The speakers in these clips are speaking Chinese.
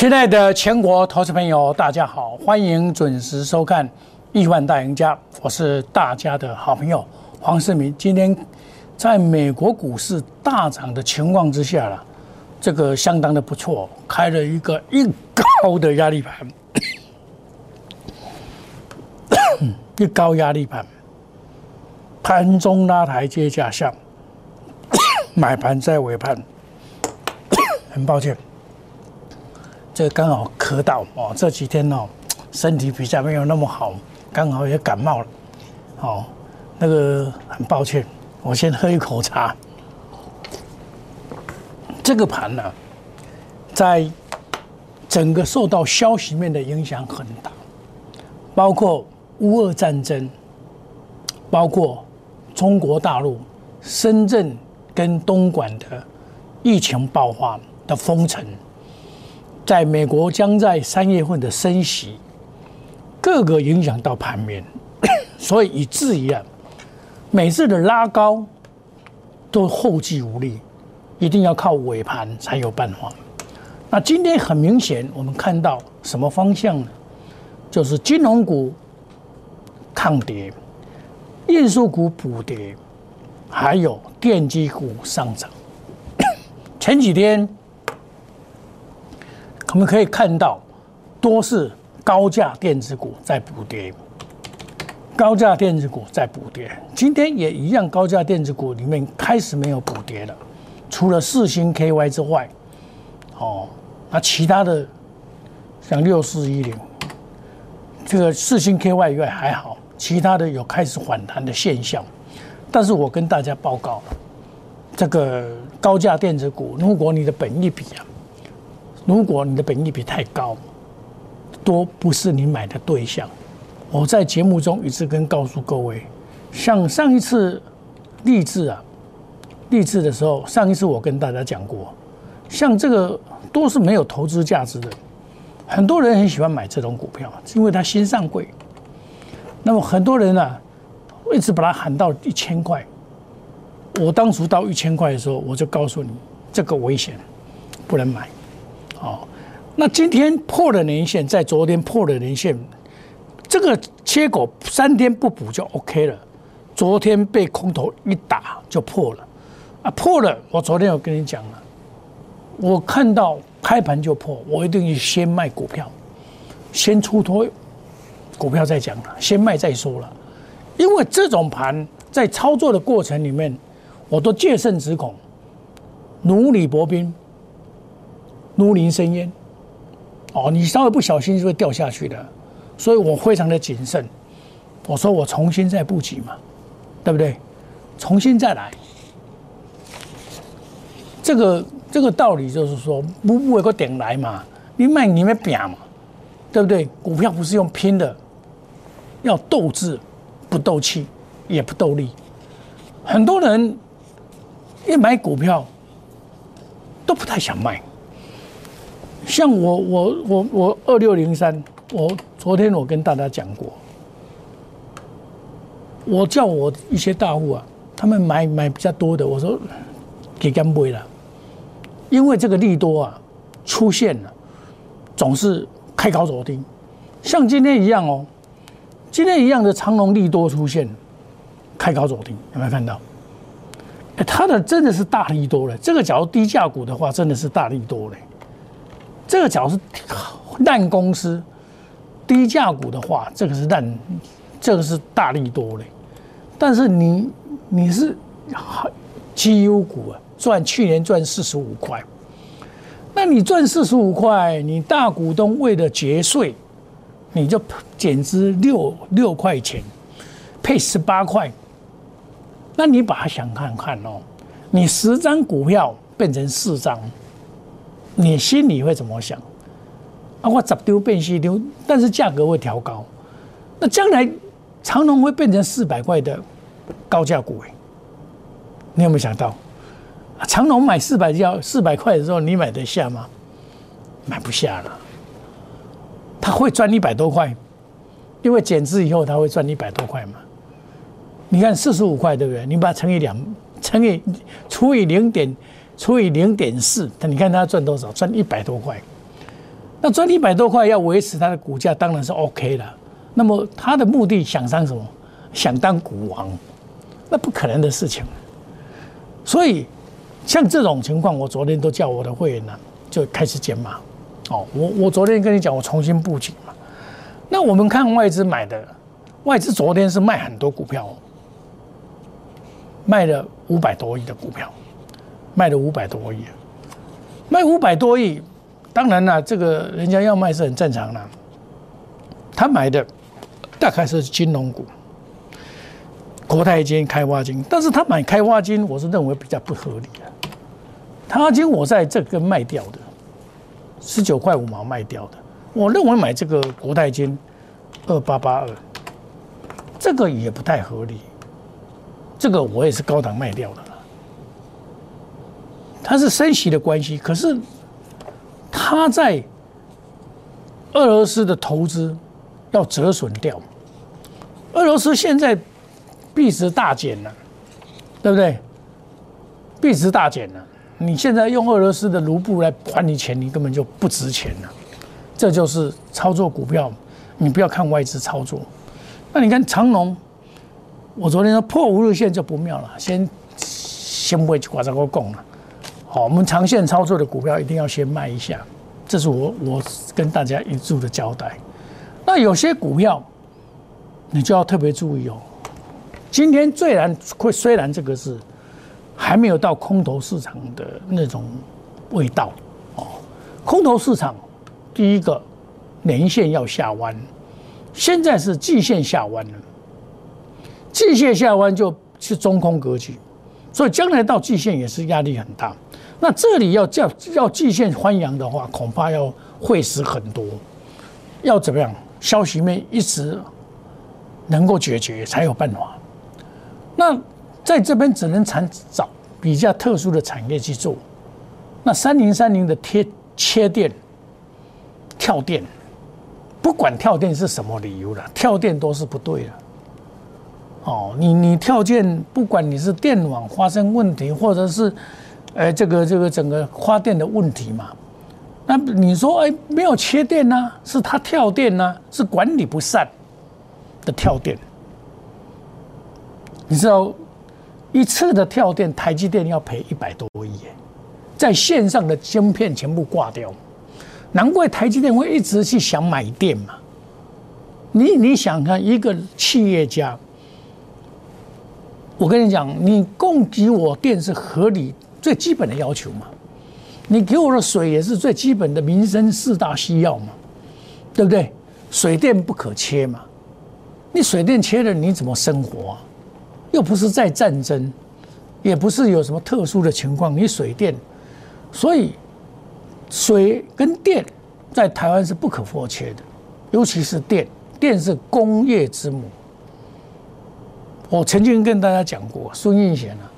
亲爱的全国投资朋友，大家好，欢迎准时收看《亿万大赢家》，我是大家的好朋友黄世明。今天在美国股市大涨的情况之下了，这个相当的不错，开了一个一高的压力盘，一高压力盘，盘中拉台阶假象，买盘在尾盘，很抱歉。这刚好咳到哦，这几天哦，身体比较没有那么好，刚好也感冒了，哦，那个很抱歉，我先喝一口茶。这个盘呢，在整个受到消息面的影响很大，包括乌俄战争，包括中国大陆深圳跟东莞的疫情爆发的封城。在美国将在三月份的升息，各个影响到盘面，所以以至于啊，每次的拉高都后继无力，一定要靠尾盘才有办法。那今天很明显，我们看到什么方向呢？就是金融股抗跌，运输股补跌，还有电机股上涨。前几天。我们可以看到，多是高价电子股在补跌，高价电子股在补跌。今天也一样，高价电子股里面开始没有补跌了，除了四星 KY 之外，哦，那其他的像六四一零，这个四星 KY 以外还好，其他的有开始反弹的现象。但是我跟大家报告，这个高价电子股，如果你的本益比啊。如果你的本益比太高，都不是你买的对象。我在节目中一直跟告诉各位，像上一次励志啊，励志的时候，上一次我跟大家讲过，像这个都是没有投资价值的。很多人很喜欢买这种股票，因为它新上柜。那么很多人呢，一直把它喊到一千块。我当初到一千块的时候，我就告诉你，这个危险，不能买。哦，那今天破了年线，在昨天破了年线，这个切口三天不补就 OK 了。昨天被空头一打就破了，啊破了！我昨天有跟你讲了，我看到开盘就破，我一定先卖股票，先出脱股票再讲了，先卖再说了。因为这种盘在操作的过程里面，我都戒慎只恐，如履薄冰。如临深渊，哦，你稍微不小心就会掉下去的，所以我非常的谨慎。我说我重新再布局嘛，对不对？重新再来，这个这个道理就是说，不不有个点来嘛，你卖你们拼嘛，对不对？股票不是用拼的，要斗志，不斗气，也不斗力。很多人一买股票都不太想卖。像我我我我二六零三，我昨天我跟大家讲过，我叫我一些大户啊，他们买买比较多的，我说给干杯了，因为这个利多啊出现了，总是开高走低，像今天一样哦，今天一样的长隆利多出现，开高走低，有没有看到？哎，它的真的是大利多了，这个假如低价股的话，真的是大利多了。这个假如是烂公司、低价股的话，这个是烂，这个是大力多嘞。但是你你是绩优股啊，赚去年赚四十五块，那你赚四十五块，你大股东为了节税，你就减资六六块钱，配十八块，那你把它想看看哦，你十张股票变成四张。你心里会怎么想？啊，我十丢变西丢，但是价格会调高，那将来长隆会变成四百块的高价股哎，你有没有想到？长隆买四百要四百块的时候，你买得下吗？买不下了。他会赚一百多块，因为减资以后他会赚一百多块嘛。你看四十五块对不对？你把它乘以两，乘以除以零点。除以零点四，那你看他赚多少？赚一百多块。那赚一百多块要维持它的股价，当然是 OK 了。那么他的目的想当什么？想当股王，那不可能的事情。所以像这种情况，我昨天都叫我的会员呢，就开始减码。哦，我我昨天跟你讲，我重新布局嘛。那我们看外资买的，外资昨天是卖很多股票，卖了五百多亿的股票，卖了五百多亿，卖五百多亿。当然了，这个人家要卖是很正常的。他买的大概是金融股，国泰金、开发金，但是他买开发金，我是认为比较不合理的。开发金我在这个卖掉的。十九块五毛卖掉的，我认为买这个国泰金二八八二，这个也不太合理。这个我也是高档卖掉的。它是升息的关系，可是它在俄罗斯的投资要折损掉。俄罗斯现在币值大减了，对不对？币值大减了。你现在用俄罗斯的卢布来还你钱，你根本就不值钱了。这就是操作股票，你不要看外资操作。那你看长隆，我昨天说破五日线就不妙了，先先不会去挂这个供了。好，我们长线操作的股票一定要先卖一下，这是我我跟大家一注的交代。那有些股票你就要特别注意哦。今天虽然会虽然这个是。还没有到空头市场的那种味道哦。空头市场，第一个年线要下弯，现在是季线下弯了。季线下弯就是中空格局，所以将来到季线也是压力很大。那这里要叫要季线翻扬的话，恐怕要会死很多。要怎么样？消息面一直能够解决才有办法。那。在这边只能产找比较特殊的产业去做，那三零三零的贴切电、跳电，不管跳电是什么理由了，跳电都是不对的。哦，你你跳电，不管你是电网发生问题，或者是，哎，这个这个整个发电的问题嘛，那你说哎没有切电呢？是它跳电呢？是管理不善的跳电？你知道？一次的跳电，台积电要赔一百多亿，在线上的晶片全部挂掉，难怪台积电会一直去想买电嘛。你你想看一个企业家，我跟你讲，你供给我电是合理最基本的要求嘛？你给我的水也是最基本的民生四大需要嘛？对不对？水电不可切嘛？你水电切了，你怎么生活？又不是在战争，也不是有什么特殊的情况，你水电，所以水跟电在台湾是不可或缺的，尤其是电，电是工业之母。我曾经跟大家讲过，孙运贤啊，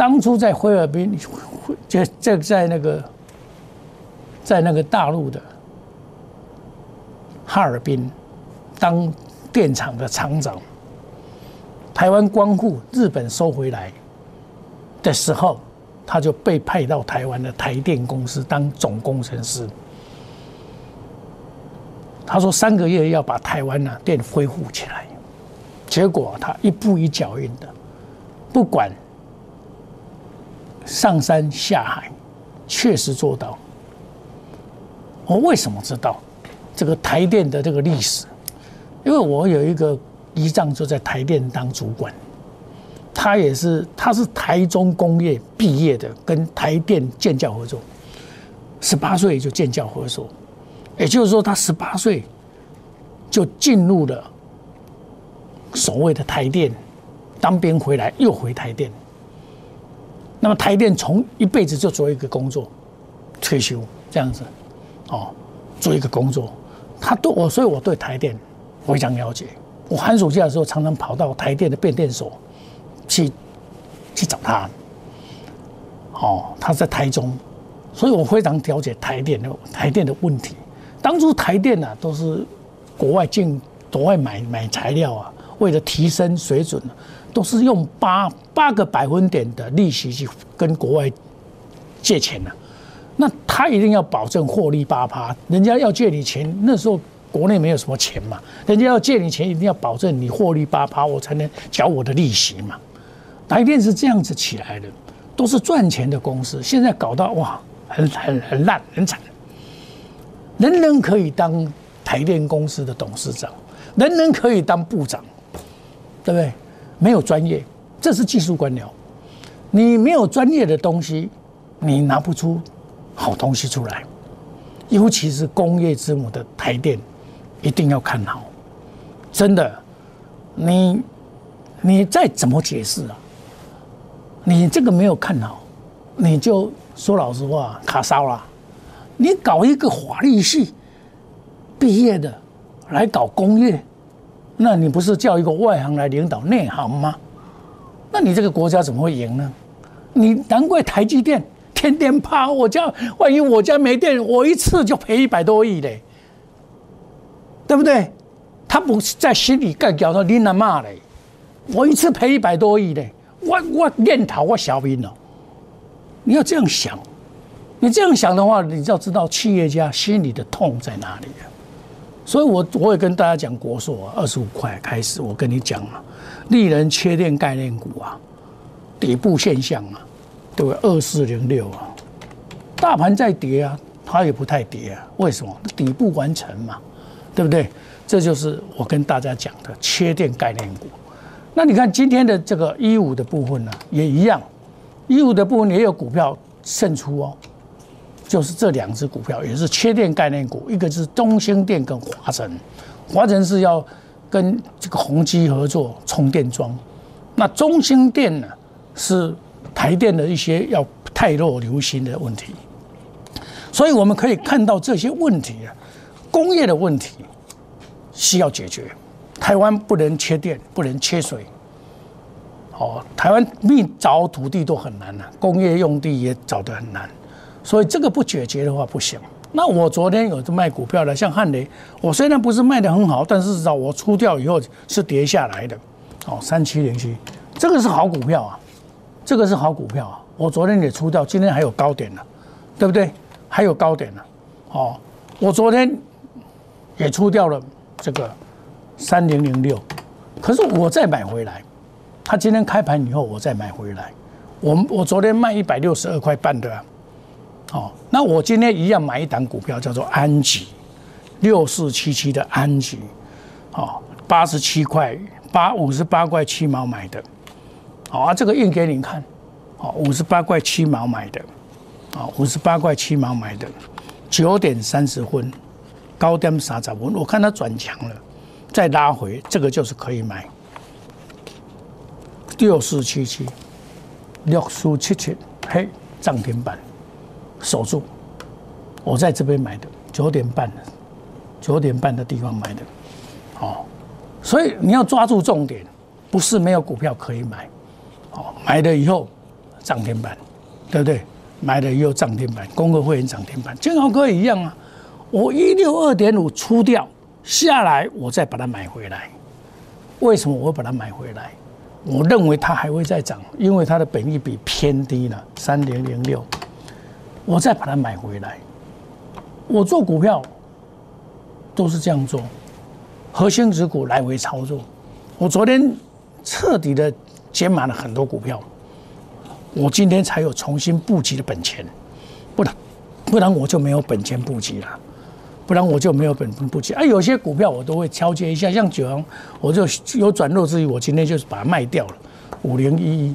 当初在菲律宾，就在在那个在那个大陆的哈尔滨当电厂的厂长。台湾光复，日本收回来的时候，他就被派到台湾的台电公司当总工程师。他说三个月要把台湾呢电恢复起来，结果他一步一脚印的，不管上山下海，确实做到。我为什么知道这个台电的这个历史？因为我有一个。姨丈就在台电当主管，他也是，他是台中工业毕业的，跟台电建教合作，十八岁就建教合作，也就是说，他十八岁就进入了所谓的台电，当兵回来又回台电，那么台电从一辈子就做一个工作，退休这样子，哦，做一个工作，他对我，所以我对台电非常了解。我寒暑假的时候，常常跑到台电的变电所去去找他。哦，他在台中，所以我非常了解台电的台电的问题。当初台电呢，都是国外进、国外买买材料啊，为了提升水准，都是用八八个百分点的利息去跟国外借钱的。那他一定要保证获利八趴，人家要借你钱，那时候国内没有什么钱嘛，人家要借你钱，一定要保证你获利八趴，我才能缴我的利息嘛。台电是这样子起来的，都是赚钱的公司，现在搞到哇，很很很烂，很惨。人人可以当台电公司的董事长，人人可以当部长，对不对？没有专业，这是技术官僚。你没有专业的东西，你拿不出好东西出来。尤其是工业之母的台电，一定要看好。真的，你你再怎么解释啊？你这个没有看好，你就说老实话，卡烧了。你搞一个法律系毕业的来搞工业，那你不是叫一个外行来领导内行吗？那你这个国家怎么会赢呢？你难怪台积电天天怕我家，万一我家没电，我一次就赔一百多亿嘞，对不对？他不是在心里干叫他拎来骂嘞，我一次赔一百多亿嘞，我我念头我小兵了，你要这样想。你这样想的话，你就要知道企业家心里的痛在哪里啊！所以，我我也跟大家讲，国硕啊，二十五块开始，我跟你讲啊，利人切电概念股啊，底部现象啊，对不对？二四零六啊，大盘在跌啊，它也不太跌啊，为什么？底部完成嘛，对不对？这就是我跟大家讲的切电概念股。那你看今天的这个一五的部分呢，也一样，一五的部分也有股票胜出哦。就是这两只股票也是缺电概念股，一个是中兴电跟华晨，华晨是要跟这个宏基合作充电桩，那中兴电呢是台电的一些要太弱流行的问题，所以我们可以看到这些问题啊，工业的问题需要解决，台湾不能缺电，不能缺水，哦，台湾密找土地都很难了，工业用地也找得很难。所以这个不解决的话不行。那我昨天有卖股票的，像汉雷，我虽然不是卖的很好，但是至少我出掉以后是跌下来的。哦，三七零七，这个是好股票啊，这个是好股票啊。我昨天也出掉，今天还有高点呢，对不对？还有高点呢。哦，我昨天也出掉了这个三零零六，可是我再买回来，他今天开盘以后我再买回来。我我昨天卖一百六十二块半的。哦，那我今天一样买一档股票，叫做安吉，六四七七的安吉，哦，八十七块八五十八块七毛买的，好啊，这个印给你看，哦，五十八块七毛买的，啊，五十八块七毛买的，九点三十分，高点三十分，我看它转强了，再拉回，这个就是可以买，六四七七，六四七七，嘿，涨停板。守住，我在这边买的九点半的，九点半的地方买的，哦，所以你要抓住重点，不是没有股票可以买，哦，买了以后涨停板，对不对？买了以后涨停板，公合会员涨停板，金豪哥也一样啊。我一六二点五出掉下来，我再把它买回来。为什么我会把它买回来？我认为它还会再涨，因为它的本益比偏低了，三零零六。我再把它买回来。我做股票都是这样做，核心持股来回操作。我昨天彻底的减满了很多股票，我今天才有重新布局的本钱，不然不然我就没有本钱布局了，不然我就没有本钱布局。啊，有些股票我都会敲接一下，像九阳，我就有转弱之余，我今天就是把它卖掉了。五零一一，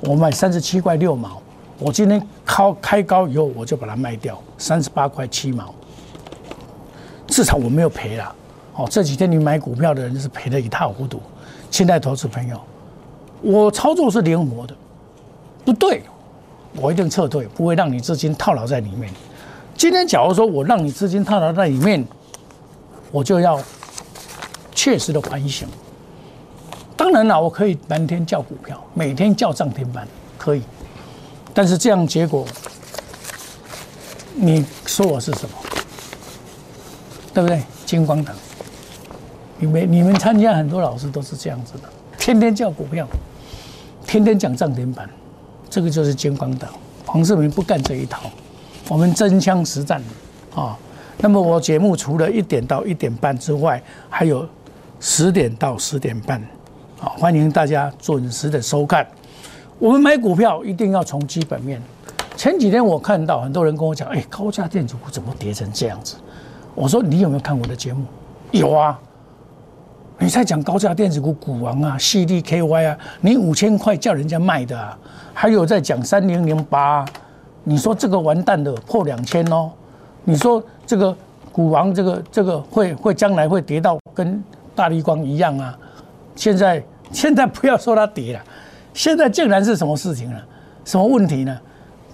我卖三十七块六毛。我今天高开高以后，我就把它卖掉，三十八块七毛，至少我没有赔了。哦，这几天你买股票的人是赔得一塌糊涂。现在投资朋友，我操作是灵活的，不对，我一定撤退，不会让你资金套牢在里面。今天假如说我让你资金套牢在里面，我就要确实的反省。当然了，我可以满天叫股票，每天叫涨停板，可以。但是这样结果，你说我是什么？对不对？金光党，你们你们参加很多老师都是这样子的，天天叫股票，天天讲涨停板，这个就是金光党。黄世明不干这一套，我们真枪实战啊。那么我节目除了一点到一点半之外，还有十点到十点半，好，欢迎大家准时的收看。我们买股票一定要从基本面。前几天我看到很多人跟我讲，哎，高价电子股怎么跌成这样子？我说你有没有看我的节目？有啊。你在讲高价电子股股王啊，CDKY 啊，你五千块叫人家卖的啊。还有在讲三零零八，你说这个完蛋的破两千哦。你说这个股王这个这个会会将来会跌到跟大力光一样啊？现在现在不要说它跌了，现在竟然是什么事情了？什么问题呢？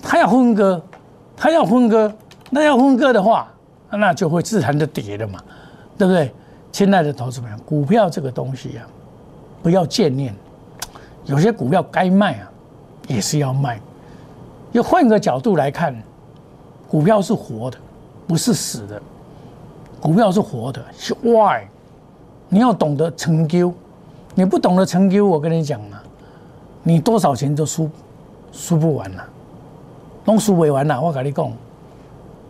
它要分割，它要分割，那要分割的话，那就会自然的跌了嘛，对不对？亲爱的投资朋友，股票这个东西啊，不要见念，有些股票该卖啊，也是要卖。要换个角度来看，股票是活的，不是死的。股票是活的，是 why？你要懂得成就，你不懂得成就，我跟你讲啊，你多少钱都输，输不完了。都输未完了！我跟你讲，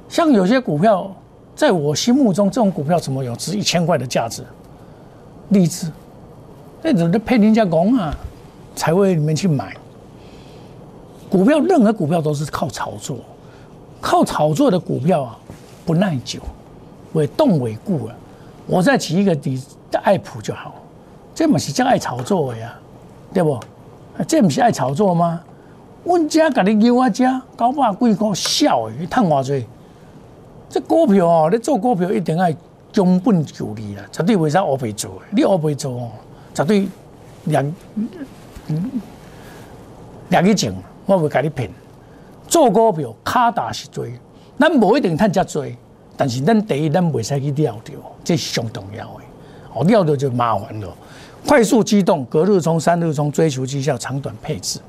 像有些股票，在我心目中，这种股票怎么有值一千块的价值？励志，那种的配人家讲啊，才会你们去买股票，任何股票都是靠炒作，靠炒作的股票啊，不耐久，会动尾固啊。我再举一个例的爱普就好，这不是叫爱炒作的呀，对不？这不是爱炒作吗？阮家甲你叫我食九百几块，少诶，赚偌济？这股票哦，你做股票一定爱将本求利啦，绝对袂使乌白做。你乌白做哦，绝对两两去种，我会甲你骗。做股票卡大是多，咱无一定赚遮多，但是咱第一咱袂使去料着，这是上重要诶。哦，料着就麻烦了。快速机动，隔日冲、三日冲，追求绩效，长短配置。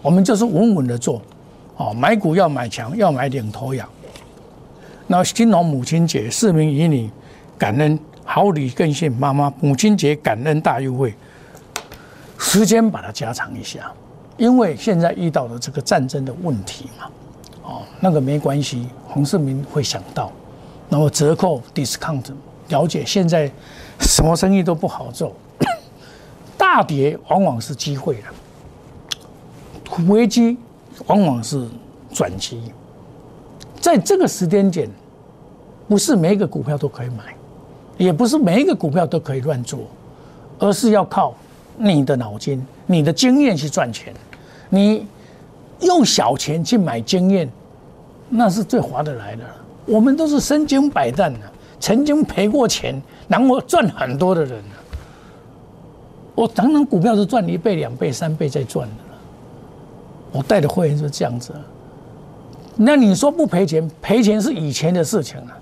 我们就是稳稳的做，哦，买股要买强，要买领头羊。那金龙母亲节，市民以你感恩，好礼更献妈妈。母亲节感恩大优惠，时间把它加长一下，因为现在遇到的这个战争的问题嘛，哦，那个没关系，洪世民会想到，然后折扣 discount，了解现在什么生意都不好做，大跌往往是机会了。危机往往是转机，在这个时间点，不是每一个股票都可以买，也不是每一个股票都可以乱做，而是要靠你的脑筋、你的经验去赚钱。你用小钱去买经验，那是最划得来的。我们都是身经百战的，曾经赔过钱，然后赚很多的人我常常股票是赚一倍、两倍、三倍在赚的。我带的会员是这样子，那你说不赔钱？赔钱是以前的事情了，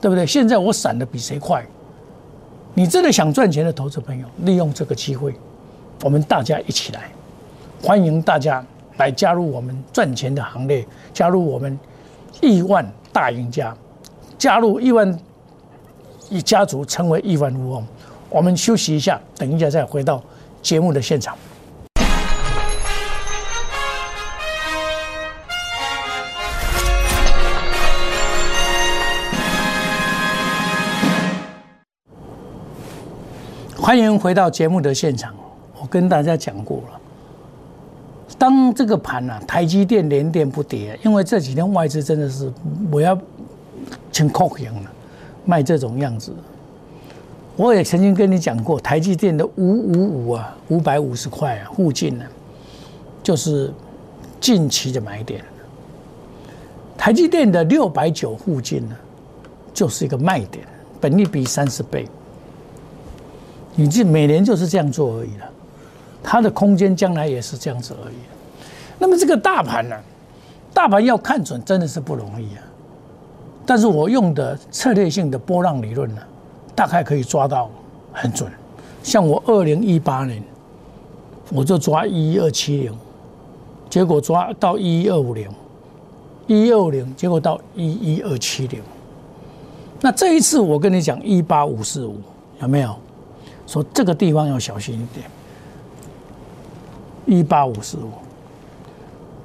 对不对？现在我闪的比谁快。你真的想赚钱的投资朋友，利用这个机会，我们大家一起来，欢迎大家来加入我们赚钱的行列，加入我们亿万大赢家，加入亿万一家族，成为亿万富翁。我们休息一下，等一下再回到节目的现场。欢迎回到节目的现场。我跟大家讲过了，当这个盘啊，台积电连跌不跌，因为这几天外资真的是我要请扣赢了，卖这种样子。我也曾经跟你讲过，台积电的五五五啊，五百五十块啊附近呢，就是近期的买点。台积电的六百九附近呢，就是一个卖点，本利比三十倍。你这每年就是这样做而已了，它的空间将来也是这样子而已。那么这个大盘呢，大盘要看准真的是不容易啊。但是我用的策略性的波浪理论呢，大概可以抓到很准。像我二零一八年，我就抓一一二七零，结果抓到一一二五零，一一二五零，结果到一一二七零。那这一次我跟你讲一八五四五，有没有？说这个地方要小心一点，一八五四五，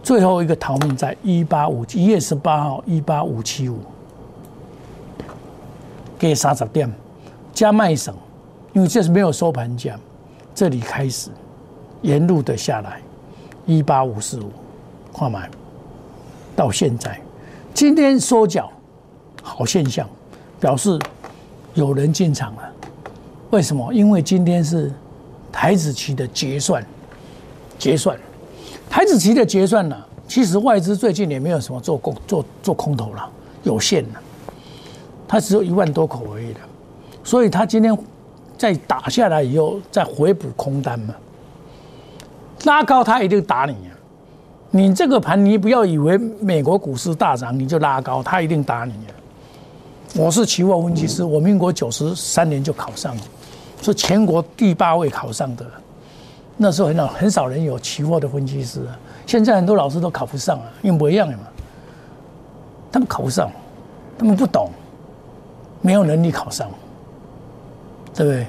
最后一个逃命在一八五一月十八号一八五七五，给三十点加卖省，因为这是没有收盘价，这里开始沿路的下来一八五四五，看买到现在，今天缩脚好现象，表示有人进场了。为什么？因为今天是台子期的结算，结算。台子期的结算呢，其实外资最近也没有什么做空做做空头了，有限了，它只有一万多口而已的，所以他今天再打下来以后再回补空单嘛，拉高他一定打你啊！你这个盘你不要以为美国股市大涨你就拉高，他一定打你啊！我是期货分析师，我民国九十三年就考上了，是全国第八位考上的。那时候很少很少人有期货的分析师啊，现在很多老师都考不上啊，因为一样的嘛。他们考不上，他们不懂，没有能力考上，对不对？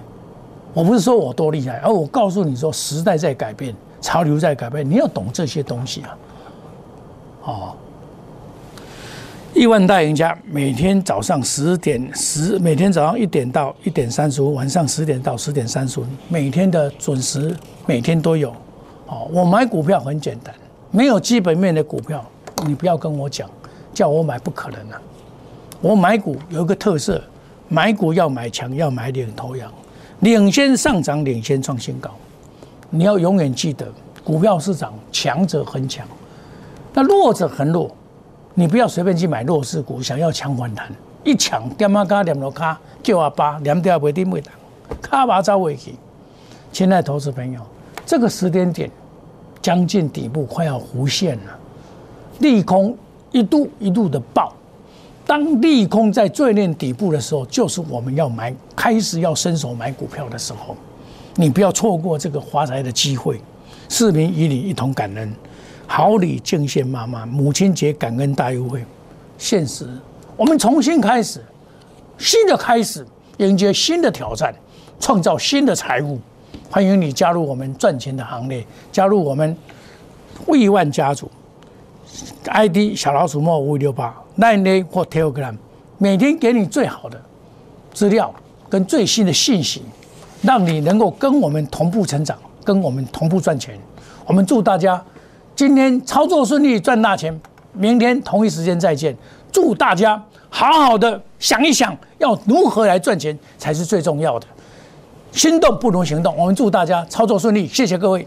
我不是说我多厉害，而我告诉你说，时代在改变，潮流在改变，你要懂这些东西啊，哦。亿万大赢家每天早上十点十，每天早上一点到一点三十五，晚上十点到十点三十五，每天的准时，每天都有。哦，我买股票很简单，没有基本面的股票，你不要跟我讲，叫我买不可能啊。我买股有一个特色，买股要买强，要买领头羊，领先上涨，领先创新高。你要永远记得，股票市场强者很强，那弱者很弱。你不要随便去买弱势股，想要抢反弹，一抢点啊卡点落卡，叫阿爸两条不定位档，卡巴走回去。亲爱的投资朋友，这个时间点将近底部，快要弧线了，利空一度一度的爆。当利空在最练底部的时候，就是我们要买，开始要伸手买股票的时候。你不要错过这个发财的机会。市民与你一同感恩。好礼敬献妈妈，母亲节感恩大优惠，现实，我们重新开始，新的开始，迎接新的挑战，创造新的财富。欢迎你加入我们赚钱的行列，加入我们亿万家族。ID 小老鼠莫五五六八，Line 或 Telegram，每天给你最好的资料跟最新的信息，让你能够跟我们同步成长，跟我们同步赚钱。我们祝大家。今天操作顺利，赚大钱。明天同一时间再见。祝大家好好的想一想，要如何来赚钱才是最重要的。心动不如行动。我们祝大家操作顺利，谢谢各位。